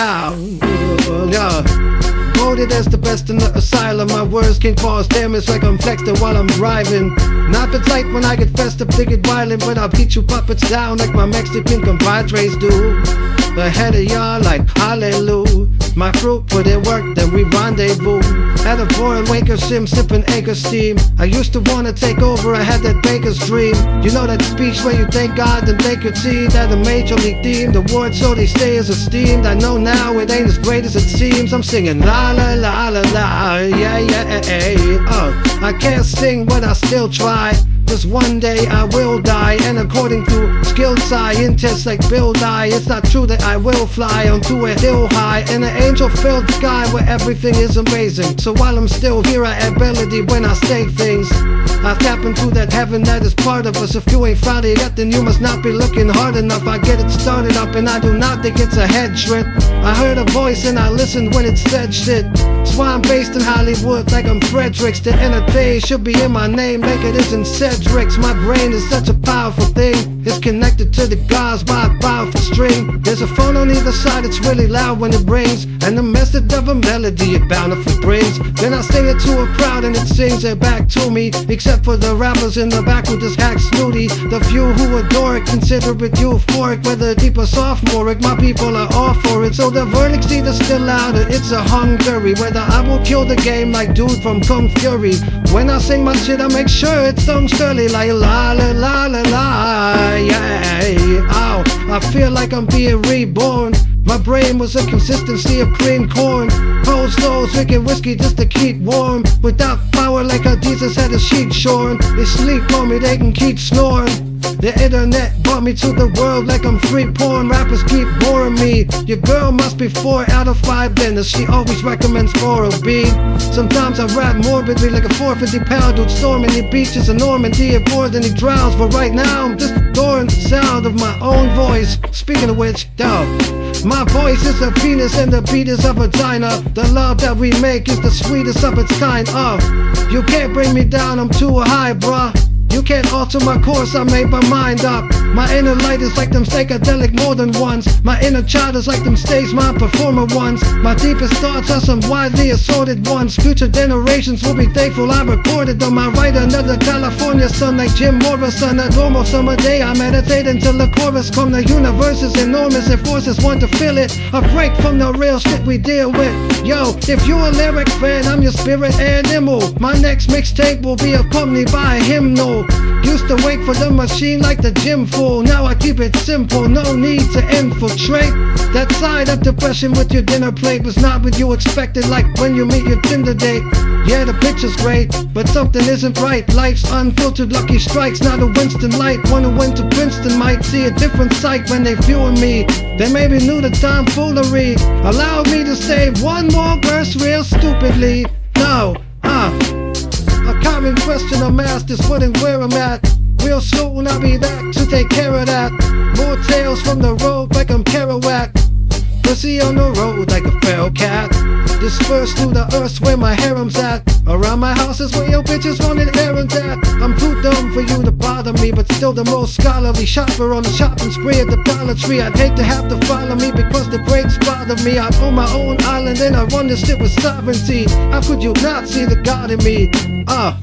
Ow, yeah. Voted as the best in the asylum. My words can cause damage like I'm flexing while I'm driving. Not the type when I get festive, they get violent, but I'll beat you puppets down like my Mexican compadres do. Ahead of y'all like hallelujah. My crew put in work, then we rendezvous. At a boring Waker sim, sipping acre steam. I used to wanna take over, I had that baker's dream. You know that speech where you thank God and thank your team. That a major league theme, the word so they stay as esteemed. I know now it ain't as great as it seems. I'm singing la la la la la, yeah yeah yeah. Uh, I can't sing, but I still try. Cause one day I will die, and according to skilled scientists like Bill Nye, it's not true that I will fly onto a hill high in an angel filled sky where everything is amazing. So while I'm still here, I melody when I say things. I tap into that heaven that is part of us. If you ain't found it yet, then you must not be looking hard enough. I get it started up, and I do not think it's a head trip. I heard a voice and I listened when it said shit. That's why I'm based in Hollywood, like I'm Fredericks. The entertain should be in my name, like it is in Cedric's. My brain is such a powerful thing. It's connected to the gods by a powerful string. There's a phone on either side, it's really loud when it rings. And the message of a melody it bountifully brings. Then I sing it to a crowd and it sings it back to me. Except for the rappers in the back who just hack snooty. The few who adore it consider it euphoric. Whether deep or sophomoric, my people are all for it. So the verdict's either still out or it's a hung jury. Whether I will kill the game like dude from Kung Fury. When I sing my shit, I make sure it's done sturdy like la la la la la. Yeah, ow. I feel like I'm being reborn. My brain was a consistency of cream corn. Cold souls drinking whiskey just to keep warm. Without power, like how Jesus had his sheet shorn. They sleep on me, they can keep snoring. The internet brought me to the world like I'm free porn. Rappers keep boring me. Your girl must be four out of five benders. She always recommends oral B. Sometimes I rap morbidly like a 450 pound dude storming the beaches of Normandy and more than he drowns. But right now I'm just adoring the sound of my own voice. Speaking of which, dog. My voice is a penis and the beat is a vagina. The love that we make is the sweetest of its kind. Uh, you can't bring me down, I'm too high, bruh. Can't alter my course, I made my mind up. My inner light is like them psychedelic more than once. My inner child is like them stage mind performer ones. My deepest thoughts are some widely assorted ones. Future generations will be thankful I recorded them. I write another California sun like Jim Morrison. A normal summer day, I meditate until the chorus come. The universe is enormous and forces want to feel it. A break from the real shit we deal with. Yo, if you're a lyric fan, I'm your spirit animal. My next mixtape will be accompanied by a hymnal. Used to wait for the machine like the gym full. Now I keep it simple, no need to infiltrate. That side of depression with your dinner plate was not what you expected, like when you meet your Tinder date. Yeah, the picture's great, but something isn't right. Life's unfiltered lucky strikes, not a Winston light. One who went to Princeton might see a different sight when they viewing me. They maybe knew the tomfoolery. Allow me to say one more verse real stupidly. No, uh. A common question I'm asked is what and where I'm at. Real soon I'll be back to take care of that. More tales from the road like I'm Kerouac. Pussy on the road like a feral cat. Dispersed through the earth where my harem's at. Around my house is where your bitches wanted errands at. I'm too dumb for you to bother me, but still the most scholarly shopper on the shopping spree at the Dollar Tree. I'd hate to have to follow me because the grades bother me. I own my own island and I run this shit with sovereignty. How could you not see the God in me? Uh.